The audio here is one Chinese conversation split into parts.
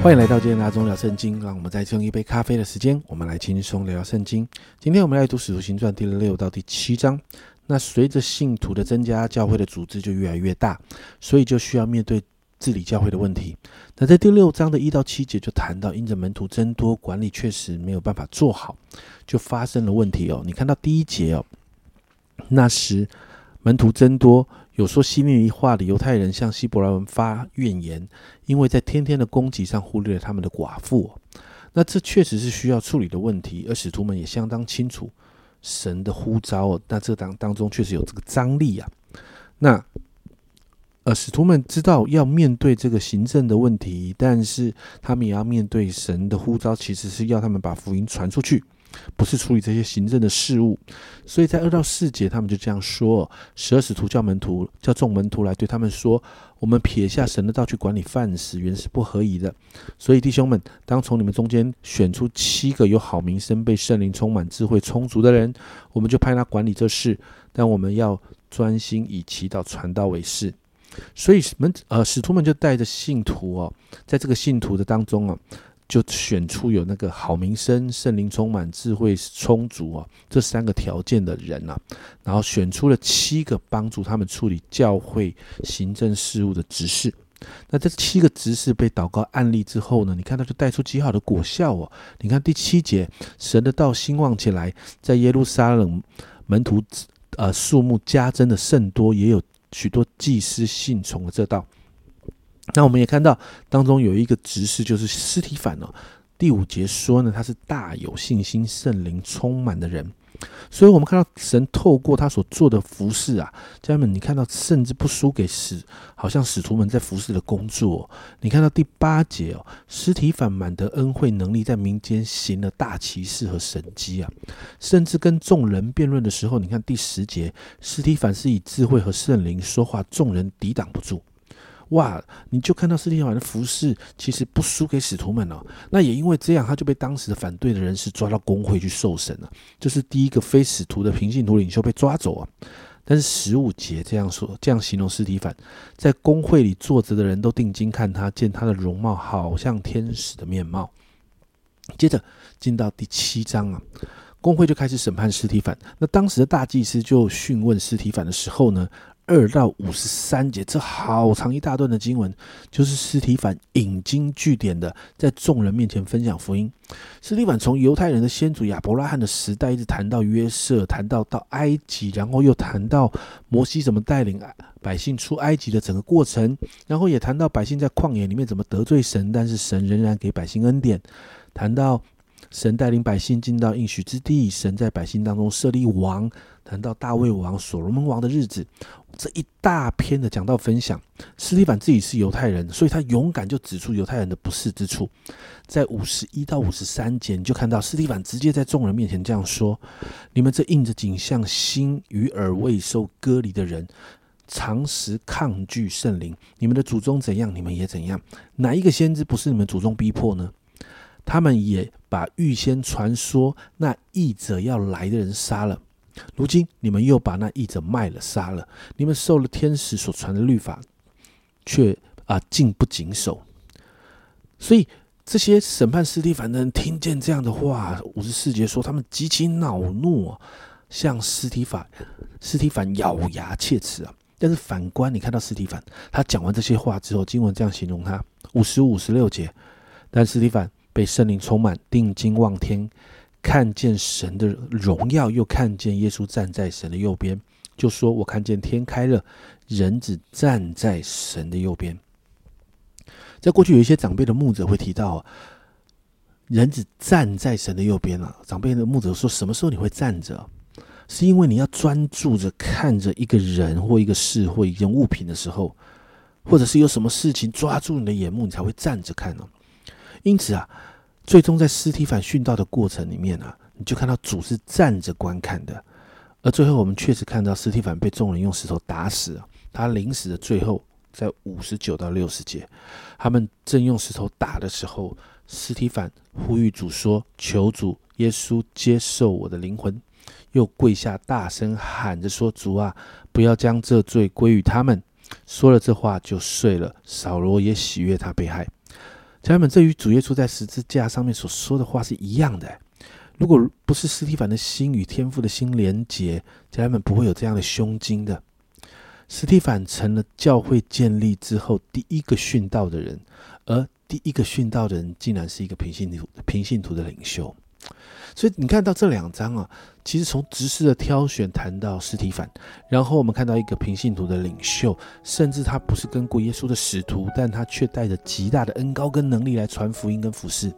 欢迎来到今天的阿忠聊圣经，让我们再用一杯咖啡的时间，我们来轻松聊聊圣经。今天我们来读使徒行传第六到第七章。那随着信徒的增加，教会的组织就越来越大，所以就需要面对治理教会的问题。那在第六章的一到七节就谈到，因着门徒增多，管理确实没有办法做好，就发生了问题哦。你看到第一节哦，那时门徒增多。有说希利尼话的犹太人向希伯来人发怨言，因为在天天的供给上忽略了他们的寡妇。那这确实是需要处理的问题，而使徒们也相当清楚神的呼召。那这当当中确实有这个张力啊。那呃，使徒们知道要面对这个行政的问题，但是他们也要面对神的呼召，其实是要他们把福音传出去。不是处理这些行政的事务，所以在二到四节，他们就这样说：十二使徒叫门徒，叫众门徒来对他们说：我们撇下神的道去管理饭食，原是不合宜的。所以弟兄们，当从你们中间选出七个有好名声、被圣灵充满、智慧充足的人，我们就派他管理这事。但我们要专心以祈祷传道为事。所以门呃使徒们就带着信徒哦，在这个信徒的当中啊。就选出有那个好名声、圣灵充满、智慧充足啊这三个条件的人啊，然后选出了七个帮助他们处理教会行政事务的执事。那这七个执事被祷告案例之后呢，你看他就带出极好的果效哦。你看第七节，神的道兴旺起来，在耶路撒冷门徒呃数目加增的甚多，也有许多祭司信从了这道。那我们也看到当中有一个执事，就是尸体反哦。第五节说呢，他是大有信心、圣灵充满的人。所以，我们看到神透过他所做的服饰啊，家人们，你看到甚至不输给使，好像使徒们在服侍的工作。你看到第八节哦，尸体反满得恩惠能力，在民间行了大奇事和神迹啊，甚至跟众人辩论的时候，你看第十节，尸体反是以智慧和圣灵说话，众人抵挡不住。哇！你就看到斯蒂凡的服饰其实不输给使徒们哦。那也因为这样，他就被当时的反对的人士抓到工会去受审了。就是第一个非使徒的平信徒领袖被抓走啊。但是十五节这样说，这样形容斯提凡，在工会里坐着的人都定睛看他，见他的容貌好像天使的面貌。接着进到第七章啊，工会就开始审判斯提凡。那当时的大祭司就讯问斯提凡的时候呢？二到五十三节，这好长一大段的经文，就是斯提凡引经据典的，在众人面前分享福音。斯提凡从犹太人的先祖亚伯拉罕的时代，一直谈到约瑟，谈到到埃及，然后又谈到摩西怎么带领百姓出埃及的整个过程，然后也谈到百姓在旷野里面怎么得罪神，但是神仍然给百姓恩典，谈到。神带领百姓进到应许之地，神在百姓当中设立王，谈到大卫王、所罗门王的日子，这一大篇的讲到分享。斯蒂凡自己是犹太人，所以他勇敢就指出犹太人的不是之处。在五十一到五十三节，你就看到斯蒂凡直接在众人面前这样说：“你们这印着景象、心与耳未受割离的人，常时抗拒圣灵。你们的祖宗怎样，你们也怎样。哪一个先知不是你们祖宗逼迫呢？”他们也把预先传说那译者要来的人杀了，如今你们又把那译者卖了杀了。你们受了天使所传的律法，却啊竟不谨守。所以这些审判斯蒂凡的人听见这样的话，五十四节说他们极其恼怒，向斯提凡斯提凡咬牙切齿啊。但是反观你看到斯提凡，他讲完这些话之后，经文这样形容他：五十五十六节，但斯提凡。被圣灵充满，定睛望天，看见神的荣耀，又看见耶稣站在神的右边，就说：“我看见天开了，人子站在神的右边。”在过去有一些长辈的牧者会提到，人子站在神的右边了。长辈的牧者说：“什么时候你会站着？是因为你要专注着看着一个人或一个事或一件物品的时候，或者是有什么事情抓住你的眼目，你才会站着看呢？因此啊。”最终在尸体反殉道的过程里面啊，你就看到主是站着观看的，而最后我们确实看到尸体反被众人用石头打死。他临死的最后，在五十九到六十节，他们正用石头打的时候，尸体反呼吁主说：“求主耶稣接受我的灵魂。”又跪下大声喊着说：“主啊，不要将这罪归于他们。”说了这话就睡了。扫罗也喜悦他被害。家人们，这与主耶稣在十字架上面所说的话是一样的。如果不是斯蒂凡的心与天父的心连结，家人们不会有这样的胸襟的。斯蒂凡成了教会建立之后第一个殉道的人，而第一个殉道的人竟然是一个平信徒、平信徒的领袖。所以你看到这两章啊，其实从执事的挑选谈到尸体反，然后我们看到一个平信徒的领袖，甚至他不是跟过耶稣的使徒，但他却带着极大的恩高跟能力来传福音跟服侍。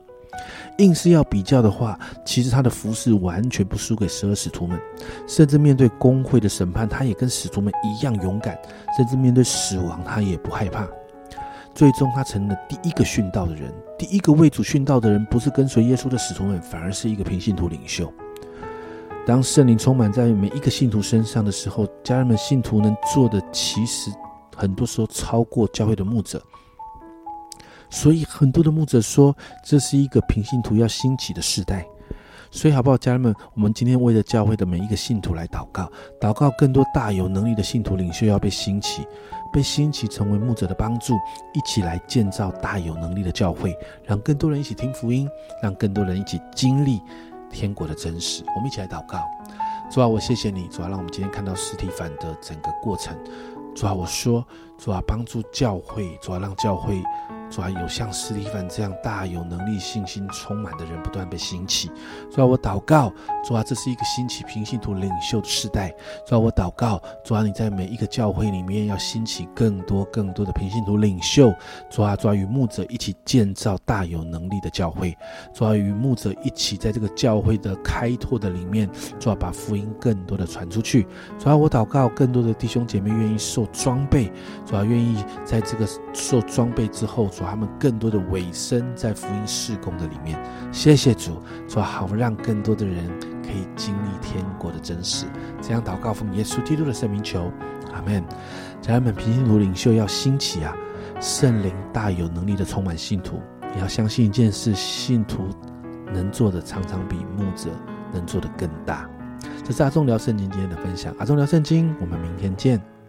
硬是要比较的话，其实他的服饰完全不输给十二使徒们，甚至面对工会的审判，他也跟使徒们一样勇敢，甚至面对死亡，他也不害怕。最终，他成了第一个殉道的人，第一个为主殉道的人，不是跟随耶稣的使徒们，反而是一个平信徒领袖。当圣灵充满在每一个信徒身上的时候，家人们，信徒能做的，其实很多时候超过教会的牧者。所以很多的牧者说，这是一个平信徒要兴起的时代。所以好不好，家人们，我们今天为了教会的每一个信徒来祷告，祷告更多大有能力的信徒领袖要被兴起，被兴起成为牧者的帮助，一起来建造大有能力的教会，让更多人一起听福音，让更多人一起经历天国的真实。我们一起来祷告，主啊，我谢谢你，主啊，让我们今天看到实体反的整个过程。主啊，我说，主啊，帮助教会，主啊，让教会。主啊，有像斯蒂凡这样大有能力、信心充满的人不断被兴起。主啊，我祷告，主啊，这是一个兴起平信徒领袖的时代。主啊，我祷告，主啊，你在每一个教会里面要兴起更多更多的平信徒领袖。主啊，主啊，与牧者一起建造大有能力的教会。主啊，与牧者一起在这个教会的开拓的里面，主啊，把福音更多的传出去。主啊，我祷告，更多的弟兄姐妹愿意受装备。主啊，愿意在这个受装备之后。主他们更多的尾声在福音事工的里面，谢谢主，主好让更多的人可以经历天国的真实。这样祷告奉耶稣基督的圣名求，阿门。家人们，平信徒领袖要兴起啊！圣灵大有能力的充满信徒，你要相信一件事：信徒能做的常常比牧者能做的更大。这是阿忠聊圣经今天的分享，阿忠聊圣经，我们明天见。